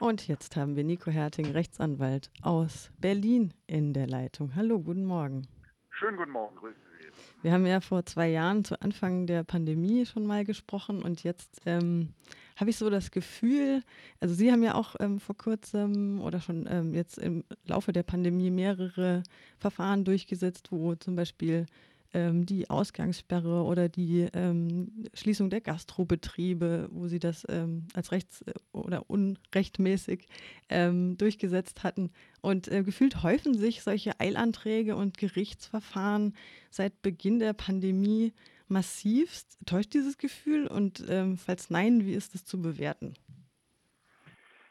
Und jetzt haben wir Nico Herting, Rechtsanwalt aus Berlin in der Leitung. Hallo, guten Morgen. Schönen guten Morgen, grüße Sie. Wir haben ja vor zwei Jahren zu Anfang der Pandemie schon mal gesprochen und jetzt ähm, habe ich so das Gefühl, also Sie haben ja auch ähm, vor kurzem oder schon ähm, jetzt im Laufe der Pandemie mehrere Verfahren durchgesetzt, wo zum Beispiel ähm, die Ausgangssperre oder die ähm, Schließung der Gastrobetriebe, wo sie das ähm, als rechts- äh, oder unrechtmäßig ähm, durchgesetzt hatten. Und äh, gefühlt häufen sich solche Eilanträge und Gerichtsverfahren seit Beginn der Pandemie massivst. Täuscht dieses Gefühl? Und ähm, falls nein, wie ist das zu bewerten?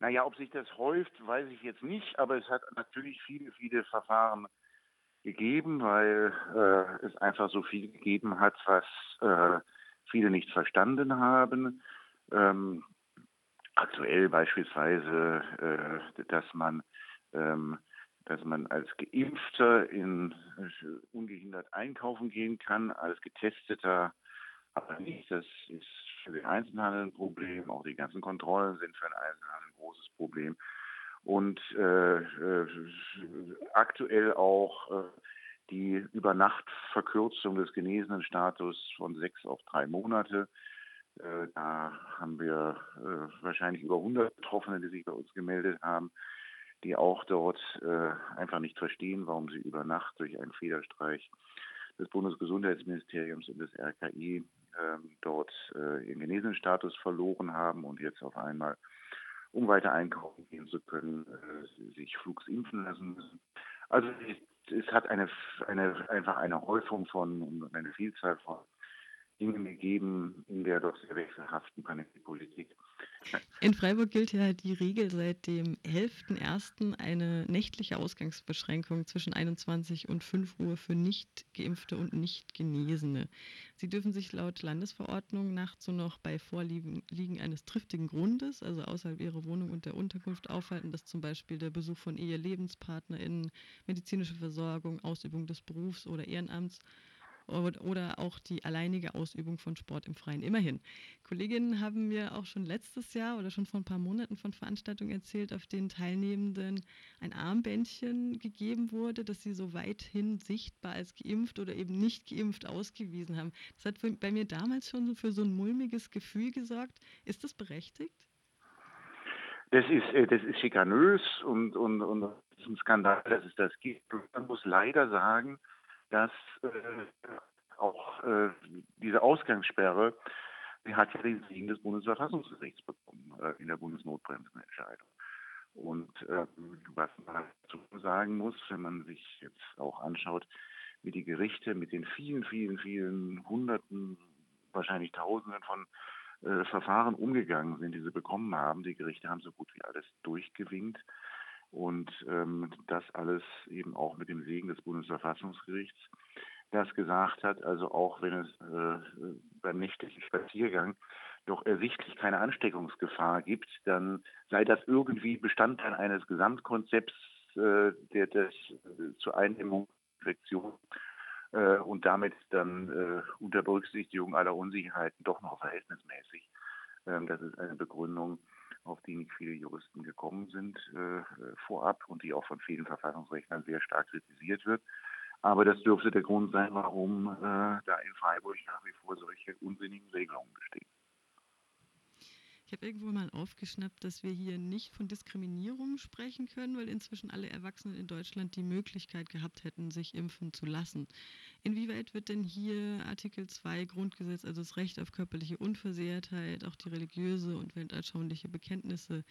Naja, ob sich das häuft, weiß ich jetzt nicht, aber es hat natürlich viele, viele Verfahren gegeben, weil äh, es einfach so viel gegeben hat, was äh, viele nicht verstanden haben. Ähm, aktuell beispielsweise, äh, dass man ähm, dass man als Geimpfter in, äh, ungehindert einkaufen gehen kann, als Getesteter aber nicht. Das ist für den Einzelhandel ein Problem. Auch die ganzen Kontrollen sind für den Einzelhandel ein großes Problem und äh, äh, aktuell auch äh, die Übernachtverkürzung des genesenen Status von sechs auf drei Monate. Äh, da haben wir wahrscheinlich über 100 Betroffene, die sich bei uns gemeldet haben, die auch dort einfach nicht verstehen, warum sie über Nacht durch einen Federstreich des Bundesgesundheitsministeriums und des RKI ähm, dort ihren genesenen Status verloren haben und jetzt auf einmal um weiter einkaufen gehen zu können, äh, sich flugs impfen lassen müssen. Also es, hat eine, eine, einfach eine Häufung von, eine Vielzahl von Dingen gegeben in der doch sehr wechselhaften Pandemiepolitik. In Freiburg gilt ja die Regel seit dem 11.01. eine nächtliche Ausgangsbeschränkung zwischen 21 und 5 Uhr für nicht geimpfte und nicht Genesene. Sie dürfen sich laut Landesverordnung nachts nur noch bei Vorliegen eines triftigen Grundes, also außerhalb ihrer Wohnung und der Unterkunft aufhalten, dass zum Beispiel der Besuch von Ehe, LebenspartnerInnen, medizinische Versorgung, Ausübung des Berufs oder Ehrenamts oder auch die alleinige Ausübung von Sport im Freien. Immerhin. Kolleginnen haben mir auch schon letztes Jahr oder schon vor ein paar Monaten von Veranstaltungen erzählt, auf denen Teilnehmenden ein Armbändchen gegeben wurde, das sie so weithin sichtbar als geimpft oder eben nicht geimpft ausgewiesen haben. Das hat bei mir damals schon für so ein mulmiges Gefühl gesorgt. Ist das berechtigt? Das ist, äh, das ist schikanös und, und, und ein Skandal, dass es das gibt. Man muss leider sagen, dass äh, auch äh, diese Ausgangssperre, sie hat ja den Segen des Bundesverfassungsgerichts bekommen äh, in der Bundesnotbremsenentscheidung. Und ähm, was man dazu sagen muss, wenn man sich jetzt auch anschaut, wie die Gerichte mit den vielen, vielen, vielen Hunderten, wahrscheinlich Tausenden von äh, Verfahren umgegangen sind, die sie bekommen haben. Die Gerichte haben so gut wie alles durchgewinkt. Und ähm, das alles eben auch mit dem Segen des Bundesverfassungsgerichts, das gesagt hat, also auch wenn es äh, beim nächtlichen Spaziergang doch ersichtlich keine Ansteckungsgefahr gibt, dann sei das irgendwie Bestandteil eines Gesamtkonzepts äh, der, des, äh, zur Eindämmung Infektion äh, und damit dann äh, unter Berücksichtigung aller Unsicherheiten doch noch verhältnismäßig. Ähm, das ist eine Begründung, auf die nicht viele Juristen gekommen sind äh, vorab und die auch von vielen Verfassungsrechtlern sehr stark kritisiert wird. Aber das dürfte der Grund sein, warum äh, da in Freiburg nach wie vor solche unsinnigen Regelungen bestehen. Ich habe irgendwo mal aufgeschnappt, dass wir hier nicht von Diskriminierung sprechen können, weil inzwischen alle Erwachsenen in Deutschland die Möglichkeit gehabt hätten, sich impfen zu lassen. Inwieweit wird denn hier Artikel 2 Grundgesetz, also das Recht auf körperliche Unversehrtheit, auch die religiöse und weltanschauliche Bekenntnisse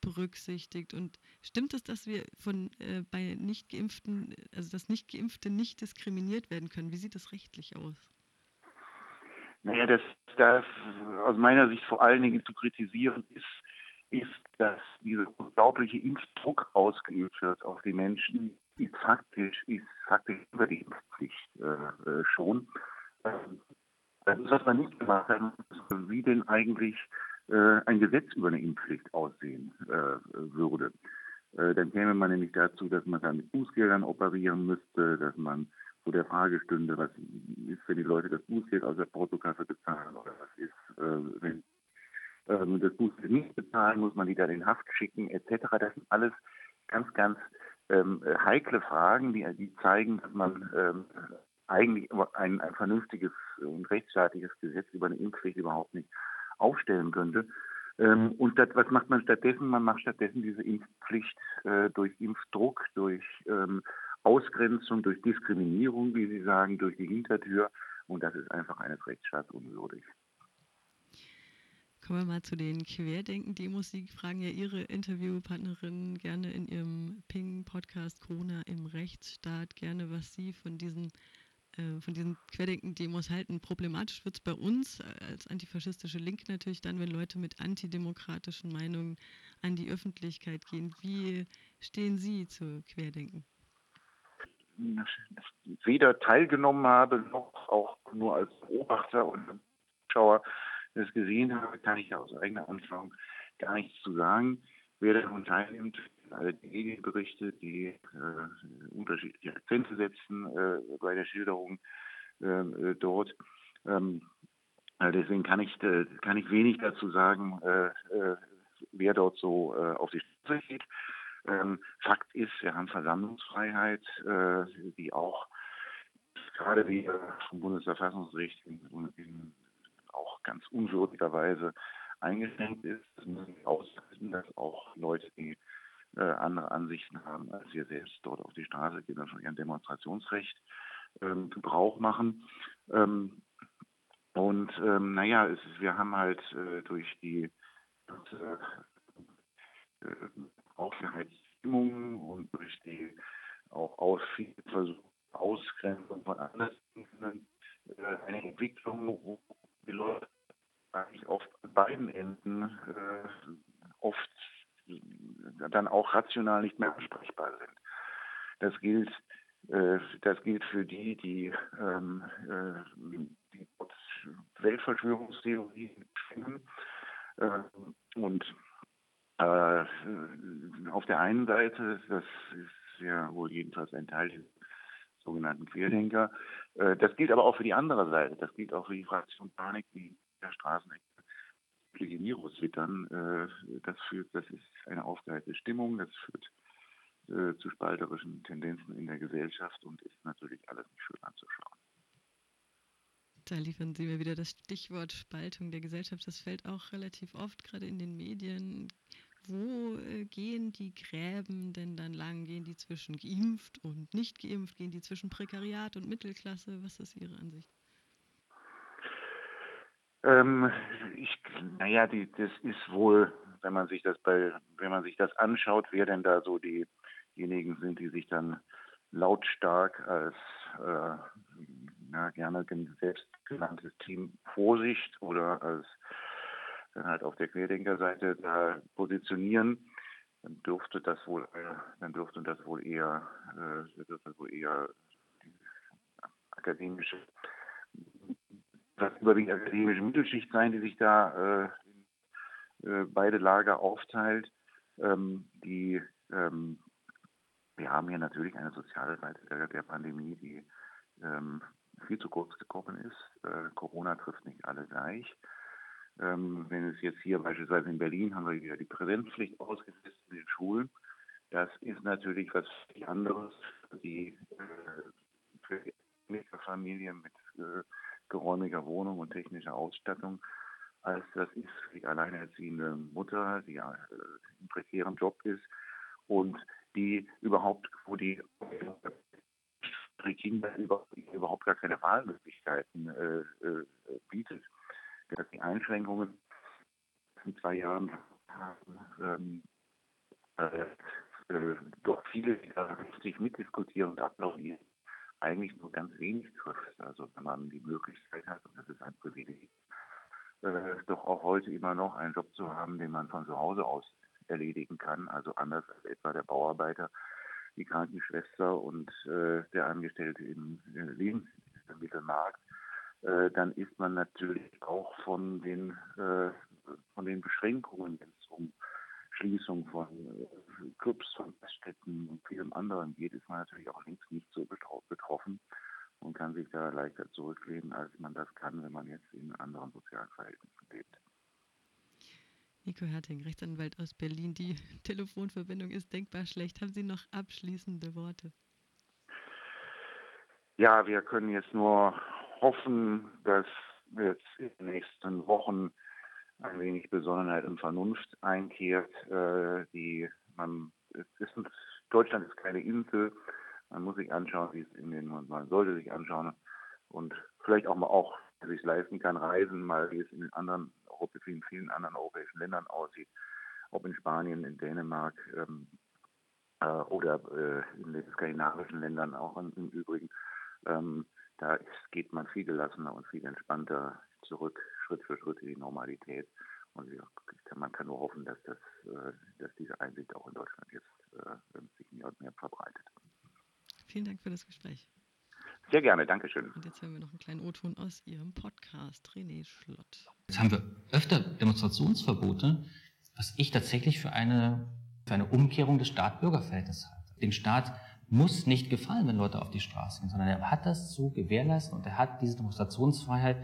berücksichtigt? Und stimmt es, dass wir von äh, bei nicht geimpften, also dass nicht geimpfte nicht diskriminiert werden können? Wie sieht das rechtlich aus? Naja, das da aus meiner Sicht vor allen Dingen zu kritisieren ist, ist, dass dieser unglaubliche Impfdruck ausgeübt wird auf die Menschen, ist faktisch, ist faktisch über die Impfpflicht äh, äh schon. Ähm, das ist, was man nicht gemacht hat, wie denn eigentlich äh, ein Gesetz über eine Impfpflicht aussehen äh, würde. Äh, dann käme man nämlich dazu, dass man dann mit Bußgeldern operieren müsste, dass man vor der Frage stünde, was wenn die Leute das Bußgeld aus der Portokasse bezahlen oder was ist, äh, wenn ähm, das Buß nicht bezahlen, muss man die dann in Haft schicken, etc. Das sind alles ganz, ganz ähm, heikle Fragen, die, die zeigen, dass man ähm, eigentlich ein, ein vernünftiges und rechtsstaatliches Gesetz über eine Impfpflicht überhaupt nicht aufstellen könnte. Ähm, und das, was macht man stattdessen? Man macht stattdessen diese Impfpflicht äh, durch Impfdruck, durch ähm, Ausgrenzung, durch Diskriminierung, wie Sie sagen, durch die Hintertür. Und das ist einfach eines Rechtsstaats unwürdig. Kommen wir mal zu den Querdenken-Demos. Sie fragen ja Ihre Interviewpartnerin gerne in Ihrem Ping-Podcast Corona im Rechtsstaat gerne, was Sie von diesen äh, diesen Querdenken-Demos halten. Problematisch wird es bei uns als antifaschistische Linke natürlich dann, wenn Leute mit antidemokratischen Meinungen an die Öffentlichkeit gehen. Wie stehen Sie zu Querdenken? Weder teilgenommen habe, noch auch nur als Beobachter und Zuschauer das gesehen habe, kann ich aus eigener Anschauung gar nichts zu sagen. Wer daran teilnimmt, alle die Medienberichte, die äh, unterschiedliche Akzente setzen äh, bei der Schilderung ähm, äh, dort. Ähm, äh, deswegen kann ich, äh, kann ich wenig dazu sagen, äh, wer dort so auf die Straße geht. Ähm, Fakt ist, wir haben Versammlungsfreiheit, die auch gerade wie vom Bundesverfassungsgericht in, in auch ganz unwürdigerweise eingeschränkt ist. Das müssen wir aushalten, dass auch Leute, die äh, andere Ansichten haben, als wir selbst dort auf die Straße gehen und von ihrem Demonstrationsrecht ähm, Gebrauch machen. Ähm, und ähm, naja, es, wir haben halt äh, durch die äh, Aufgeheizung und durch die auch aus viele Versuche Ausgrenzung von anderen äh, eine Entwicklung, wo die Leute eigentlich auf beiden Enden äh, oft dann auch rational nicht mehr ansprechbar sind. Das gilt, äh, das gilt für die, die, ähm, äh, die Weltverschwörungstheorien schwingen. Äh, und äh, auf der einen Seite, das ist ja wohl jedenfalls ein Teil des sogenannten Querdenker, äh, das gilt aber auch für die andere Seite. Das gilt auch für die Fraktion Panik, die der Straßenecke mögliche Virus wittern. Äh, das führt, das ist eine aufgeheizte Stimmung, das führt äh, zu spalterischen Tendenzen in der Gesellschaft und ist natürlich alles nicht schön anzuschauen. Da liefern Sie mir wieder das Stichwort Spaltung der Gesellschaft. Das fällt auch relativ oft gerade in den Medien. Wo äh, gehen die Gräben denn dann lang? Gehen die zwischen geimpft und nicht geimpft? Gehen die zwischen Prekariat und Mittelklasse? Was ist Ihre Ansicht? Ähm, ich, naja, die, das ist wohl, wenn man sich das bei, wenn man sich das anschaut, wer denn da so diejenigen sind, die sich dann lautstark als äh, na, gerne selbstgenanntes Team Vorsicht oder als dann halt auf der Querdenkerseite da positionieren, dann dürfte das wohl, äh, dann dürfte das wohl eher, äh, dürfte wohl eher akademische das überwiegend akademische Mittelschicht sein, die sich da äh, äh, beide Lager aufteilt. Ähm, die, ähm, wir haben hier natürlich eine soziale Seite der, Pandemie, die ähm, viel zu kurz gekommen ist. Äh, Corona trifft nicht alle gleich. Ähm, wenn es jetzt hier beispielsweise in Berlin haben wir wieder die Präsenzpflicht ausgesetzt in den Schulen. Das ist natürlich was anderes die, äh, für die Familien mit äh, geräumiger Wohnung und technischer Ausstattung, als das ist für die alleinerziehende Mutter, die äh, im prekären Job ist und die überhaupt, wo die die Kinder überhaupt gar keine Wahlmöglichkeiten äh, äh, bietet. Dass die Einschränkungen in zwei Jahren haben, ähm, äh, äh, doch viele, die da richtig mitdiskutieren und applaudieren, eigentlich nur ganz wenig trifft. Also wenn man die Möglichkeit hat, und das ist ein Privileg, äh, doch auch heute immer noch einen Job zu haben, den man von zu Hause aus erledigen kann. Also anders als etwa der Bauarbeiter, die Krankenschwester und äh, der Angestellte im äh, Lebensmittelmarkt, äh, dann ist man natürlich auch von den, äh, von den Beschränkungen, wenn es um Schließung von äh, Clubs, von Feststätten und vielem anderen geht, ist man natürlich auch links nicht so betroffen und kann sich da leichter zurücklehnen, als man das kann, wenn man jetzt in anderen sozialen Verhältnissen lebt. Nico Herting, Rechtsanwalt aus Berlin. Die Telefonverbindung ist denkbar schlecht. Haben Sie noch abschließende Worte? Ja, wir können jetzt nur hoffen, dass jetzt in den nächsten Wochen ein wenig Besonnenheit und Vernunft einkehrt. Äh, die man ist, Deutschland ist keine Insel. Man muss sich anschauen, wie es in den man sollte sich anschauen und vielleicht auch mal auch sich leisten kann, reisen, mal wie es in den anderen in vielen anderen europäischen Ländern aussieht, ob in Spanien, in Dänemark ähm, äh, oder äh, in den skandinavischen Ländern auch im Übrigen. Ähm, da ist, geht man viel gelassener und viel entspannter zurück, Schritt für Schritt in die Normalität. Und man kann nur hoffen, dass, das, äh, dass diese Einsicht auch in Deutschland jetzt sich mehr und mehr verbreitet. Vielen Dank für das Gespräch. Sehr gerne, danke schön. Und jetzt hören wir noch einen kleinen O-Ton aus Ihrem Podcast, René Schlott. Jetzt haben wir öfter Demonstrationsverbote, was ich tatsächlich für eine, für eine Umkehrung des Staat-Bürger-Verhältnisses halte. Dem Staat muss nicht gefallen, wenn Leute auf die Straße gehen, sondern er hat das zu gewährleisten und er hat diese Demonstrationsfreiheit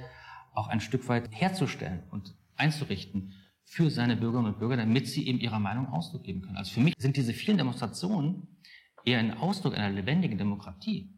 auch ein Stück weit herzustellen und einzurichten für seine Bürgerinnen und Bürger, damit sie eben ihrer Meinung Ausdruck geben können. Also für mich sind diese vielen Demonstrationen eher ein Ausdruck einer lebendigen Demokratie.